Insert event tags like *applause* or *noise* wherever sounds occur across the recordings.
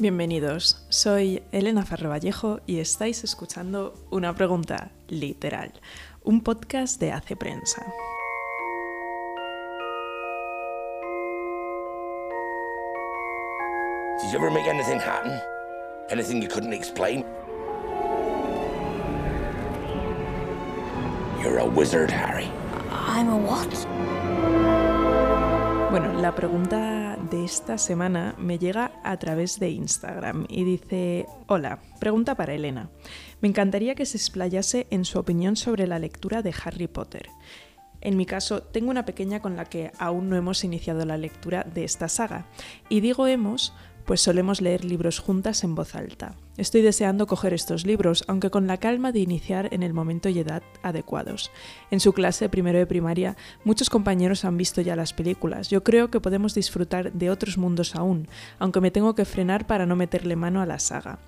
Bienvenidos, soy Elena Farro Vallejo y estáis escuchando Una Pregunta Literal, un podcast de Hace Prensa. Did you ever make anything happen? Anything you couldn't explain? You're a wizard, Harry. I'm a what? Bueno, la pregunta de esta semana me llega a través de Instagram y dice, hola, pregunta para Elena. Me encantaría que se explayase en su opinión sobre la lectura de Harry Potter. En mi caso, tengo una pequeña con la que aún no hemos iniciado la lectura de esta saga. Y digo hemos pues solemos leer libros juntas en voz alta. Estoy deseando coger estos libros, aunque con la calma de iniciar en el momento y edad adecuados. En su clase primero de primaria, muchos compañeros han visto ya las películas. Yo creo que podemos disfrutar de otros mundos aún, aunque me tengo que frenar para no meterle mano a la saga.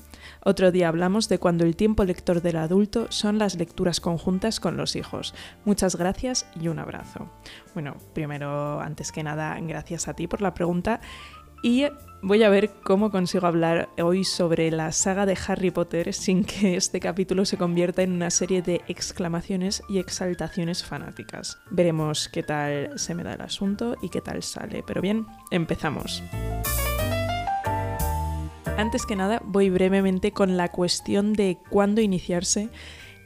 Otro día hablamos de cuando el tiempo lector del adulto son las lecturas conjuntas con los hijos. Muchas gracias y un abrazo. Bueno, primero, antes que nada, gracias a ti por la pregunta. Y voy a ver cómo consigo hablar hoy sobre la saga de Harry Potter sin que este capítulo se convierta en una serie de exclamaciones y exaltaciones fanáticas. Veremos qué tal se me da el asunto y qué tal sale. Pero bien, empezamos. Antes que nada, voy brevemente con la cuestión de cuándo iniciarse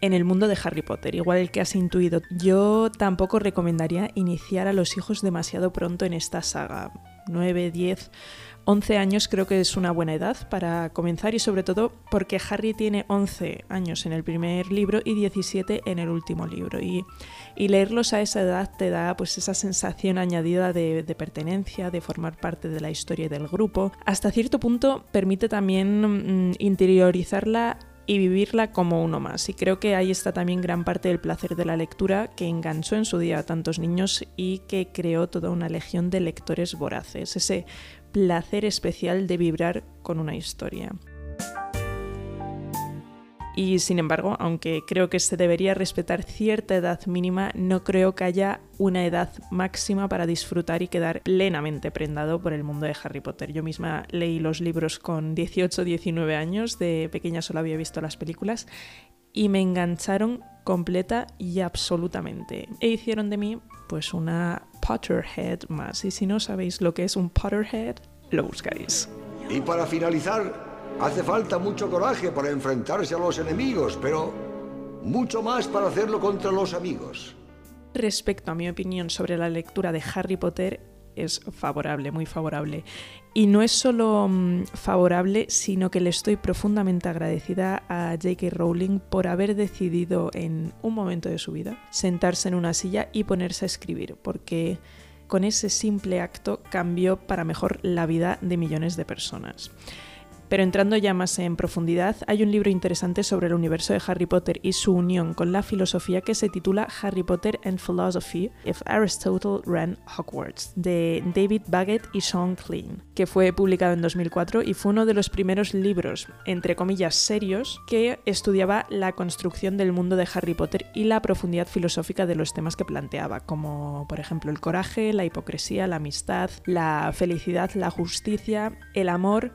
en el mundo de Harry Potter, igual que has intuido. Yo tampoco recomendaría iniciar a los hijos demasiado pronto en esta saga 9, 10, 11 años creo que es una buena edad para comenzar y sobre todo porque Harry tiene 11 años en el primer libro y 17 en el último libro y, leerlos a esa edad te da pues esa sensación añadida de, de, pertenencia, de formar parte de la historia y del grupo. Hasta cierto punto permite también mm, interiorizarla y vivirla como uno más. Y creo que ahí está también gran parte del placer de la lectura que enganchó en su día a tantos niños y que creó toda una legión de lectores voraces, ese placer especial de vibrar con una historia. Y sin embargo, aunque creo que se debería respetar cierta edad mínima, no creo que haya una edad máxima para disfrutar y quedar plenamente prendado por el mundo de Harry Potter. Yo misma leí los libros con 18 19 años, de pequeña solo había visto las películas y me engancharon completa y absolutamente. E hicieron de mí pues una Potterhead más. Y si no sabéis lo que es un Potterhead, lo buscaréis. Y para finalizar, Hace falta mucho coraje para enfrentarse a los enemigos, pero mucho más para hacerlo contra los amigos. Respecto a mi opinión sobre la lectura de Harry Potter, es favorable, muy favorable. Y no es solo mm, favorable, sino que le estoy profundamente agradecida a J.K. Rowling por haber decidido en un momento de su vida sentarse en una silla y ponerse a escribir, porque con ese simple acto cambió para mejor la vida de millones de personas. Pero entrando ya más en profundidad, hay un libro interesante sobre el universo de Harry Potter y su unión con la filosofía que se titula Harry Potter and Philosophy If Aristotle Ran Hogwarts, de David Baggett y Sean Klein, que fue publicado en 2004 y fue uno de los primeros libros, entre comillas, serios, que estudiaba la construcción del mundo de Harry Potter y la profundidad filosófica de los temas que planteaba, como por ejemplo el coraje, la hipocresía, la amistad, la felicidad, la justicia, el amor,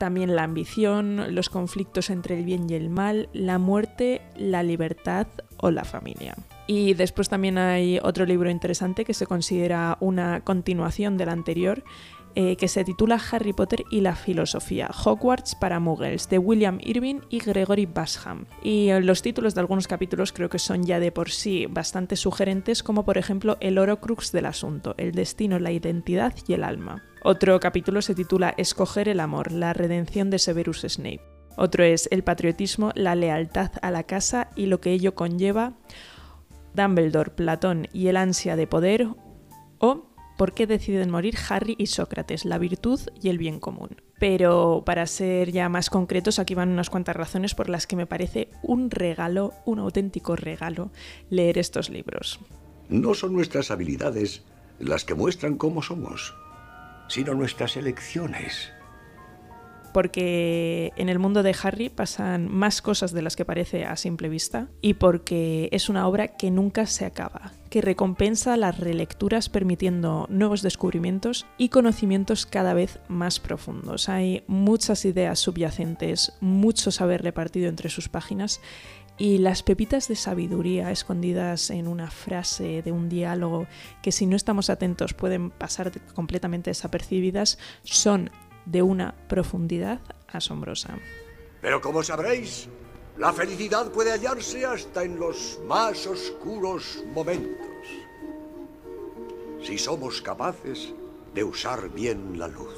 también la ambición, los conflictos entre el bien y el mal, la muerte, la libertad o la familia. Y después también hay otro libro interesante que se considera una continuación del anterior, eh, que se titula Harry Potter y la filosofía, Hogwarts para Muggles, de William Irving y Gregory Basham. Y eh, los títulos de algunos capítulos creo que son ya de por sí bastante sugerentes, como por ejemplo El Orocrux del asunto, el destino, la identidad y el alma. Otro capítulo se titula Escoger el amor, la redención de Severus Snape. Otro es el patriotismo, la lealtad a la casa y lo que ello conlleva, Dumbledore, Platón y el ansia de poder, o por qué deciden morir Harry y Sócrates, la virtud y el bien común. Pero para ser ya más concretos, aquí van unas cuantas razones por las que me parece un regalo, un auténtico regalo, leer estos libros. No son nuestras habilidades las que muestran cómo somos, sino nuestras elecciones. porque en el mundo de Harry pasan más cosas de las que parece a simple vista y porque es una obra que nunca se acaba, que recompensa las relecturas permitiendo nuevos descubrimientos y conocimientos cada vez más profundos. Hay muchas ideas subyacentes, mucho saber repartido entre sus páginas y las pepitas de sabiduría escondidas en una frase de un diálogo que si no estamos atentos pueden pasar completamente desapercibidas son de una profundidad asombrosa. Pero como sabréis, la felicidad puede hallarse hasta en los más oscuros momentos. Si somos capaces de usar bien la luz.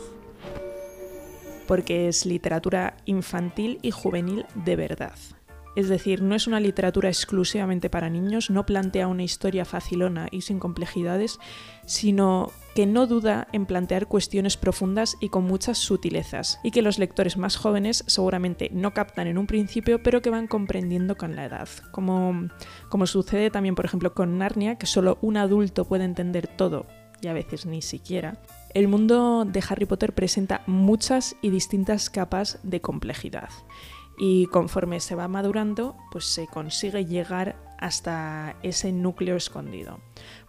Porque es literatura infantil y juvenil de verdad. Es decir, no es una literatura exclusivamente para niños, no plantea una historia facilona y sin complejidades, sino que no duda en plantear cuestiones profundas y con muchas sutilezas, y que los lectores más jóvenes seguramente no captan en un principio, pero que van comprendiendo con la edad. Como, como sucede también, por ejemplo, con Narnia, que solo un adulto puede entender todo, y a veces ni siquiera. El mundo de Harry Potter presenta muchas y distintas capas de complejidad y conforme se va madurando, pues se consigue llegar hasta ese núcleo escondido.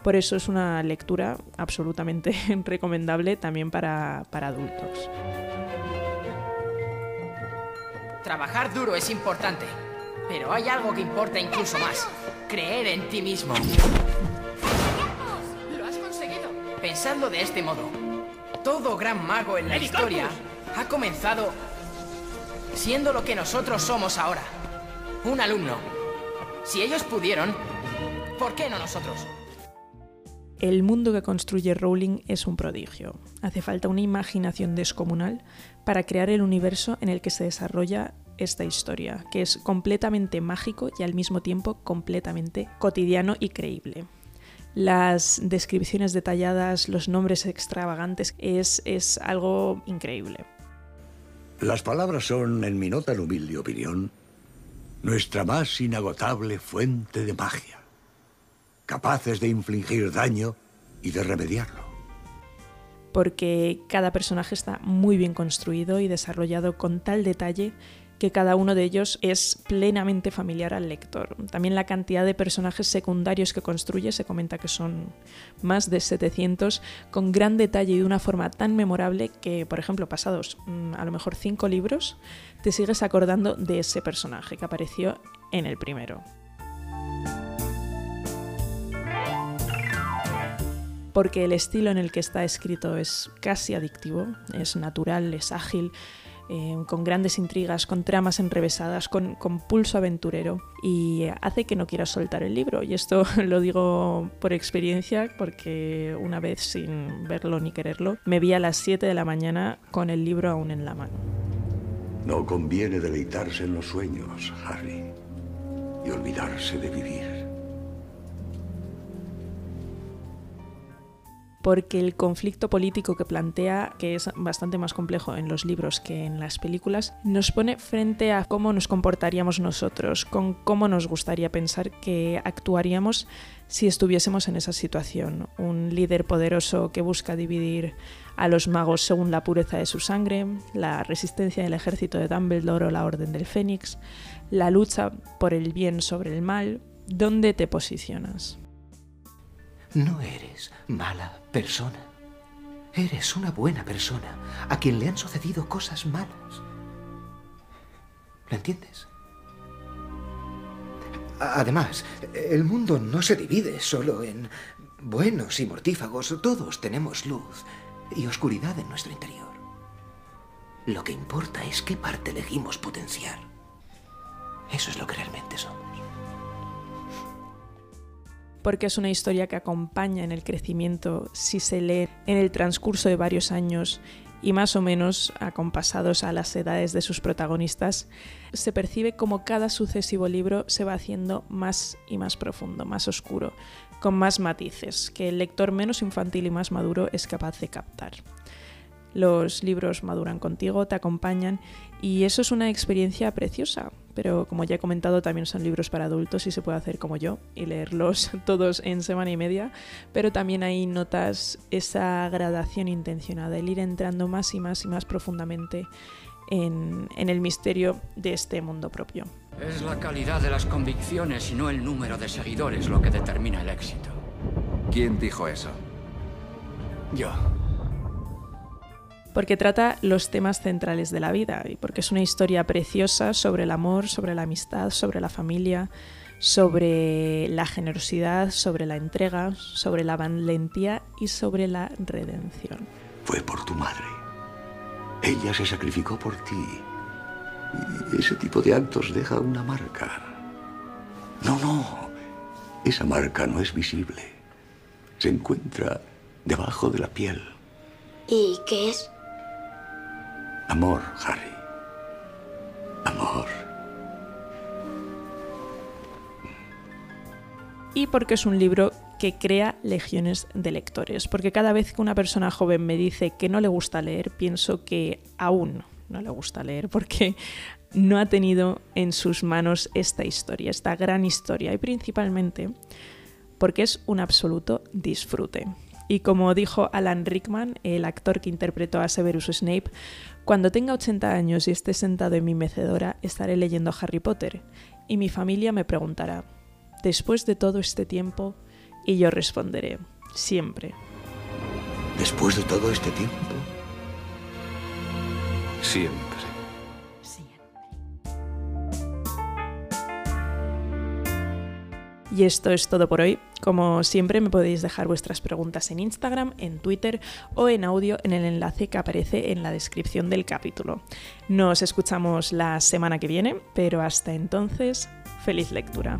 Por eso es una lectura absolutamente *laughs* recomendable también para, para adultos. Trabajar duro es importante, pero hay algo que importa incluso más. Creer en ti mismo. ¡Lo has conseguido! Pensando de este modo, todo gran mago en la historia ha comenzado siendo lo que nosotros somos ahora. Un alumno. Si ellos pudieron, ¿por qué no nosotros? El mundo que construye Rowling es un prodigio. Hace falta una imaginación descomunal para crear el universo en el que se desarrolla esta historia, que es completamente mágico y al mismo tiempo completamente cotidiano y creíble. Las descripciones detalladas, los nombres extravagantes, es, es algo increíble. Las palabras son, en mi nota humilde opinión, nuestra más inagotable fuente de magia, capaces de infligir daño y de remediarlo. Porque cada personaje está muy bien construido y desarrollado con tal detalle que cada uno de ellos es plenamente familiar al lector. También la cantidad de personajes secundarios que construye, se comenta que son más de 700, con gran detalle y de una forma tan memorable que, por ejemplo, pasados mm, a lo mejor cinco libros, te sigues acordando de ese personaje que apareció en el primero. porque el estilo en el que está escrito es casi adictivo, es natural, es ágil, eh, con grandes intrigas, con tramas enrevesadas, con, pulso aventurero y hace que no quiera soltar el libro. Y esto *laughs* lo digo por experiencia porque una vez sin verlo ni quererlo, me vi a las 7 de la mañana con el libro aún en la mano. No conviene deleitarse en los sueños, Harry, y olvidarse de vivir. Porque el conflicto político que plantea, que es bastante más complejo en los libros que en las películas, nos pone frente a cómo nos comportaríamos nosotros, con cómo nos gustaría pensar que actuaríamos si estuviésemos en esa situación. Un líder poderoso que busca dividir a los magos según la pureza de su sangre, la resistencia del ejército de Dumbledore o la Orden del Fénix, la lucha por el bien sobre el mal, ¿dónde te posicionas? No eres mala persona. Eres una buena persona a quien le han sucedido cosas malas. ¿Lo entiendes? Además, el mundo no se divide solo en buenos y mortífagos. Todos tenemos luz y oscuridad en nuestro interior. Lo que importa es qué parte elegimos potenciar. Eso es lo que realmente somos porque es una historia que acompaña en el crecimiento si se lee en el transcurso de varios años y más o menos acompasados a las edades de sus protagonistas, se percibe como cada sucesivo libro se va haciendo más y más profundo, más oscuro, con más matices, que el lector menos infantil y más maduro es capaz de captar. Los libros maduran contigo, te acompañan y eso es una experiencia preciosa, pero como ya he comentado también son libros para adultos y se puede hacer como yo y leerlos *laughs* todos en semana y media, pero también ahí notas esa gradación intencionada, el ir entrando más y más y más profundamente en, en el misterio de este mundo propio. Es la calidad de las convicciones y no el número de seguidores lo que determina el éxito. ¿Quién dijo eso? Yo. Porque trata los temas centrales de la vida y porque es una historia preciosa sobre el amor, sobre la amistad, sobre la familia, sobre la generosidad, sobre la entrega, sobre la valentía y sobre la redención. Fue por tu madre. Ella se sacrificó por ti. Y ese tipo de actos deja una marca. No, no. Esa marca no es visible. Se encuentra debajo de la piel. ¿Y qué es? Amor, Harry. Amor. Y porque es un libro que crea legiones de lectores. Porque cada vez que una persona joven me dice que no le gusta leer, pienso que aún no le gusta leer porque *laughs* no ha tenido en sus manos esta historia, esta gran historia. Y principalmente porque es un absoluto disfrute. Y como dijo Alan Rickman, el actor que interpretó a Severus Snape, cuando tenga 80 años y esté sentado en mi mecedora, estaré leyendo Harry Potter y mi familia me preguntará, después de todo este tiempo, y yo responderé, siempre. Después de todo este tiempo. Siempre. Y esto es todo por hoy. Como siempre me podéis dejar vuestras preguntas en Instagram, en Twitter o en audio en el enlace que aparece en la descripción del capítulo. Nos escuchamos la semana que viene, pero hasta entonces, feliz lectura.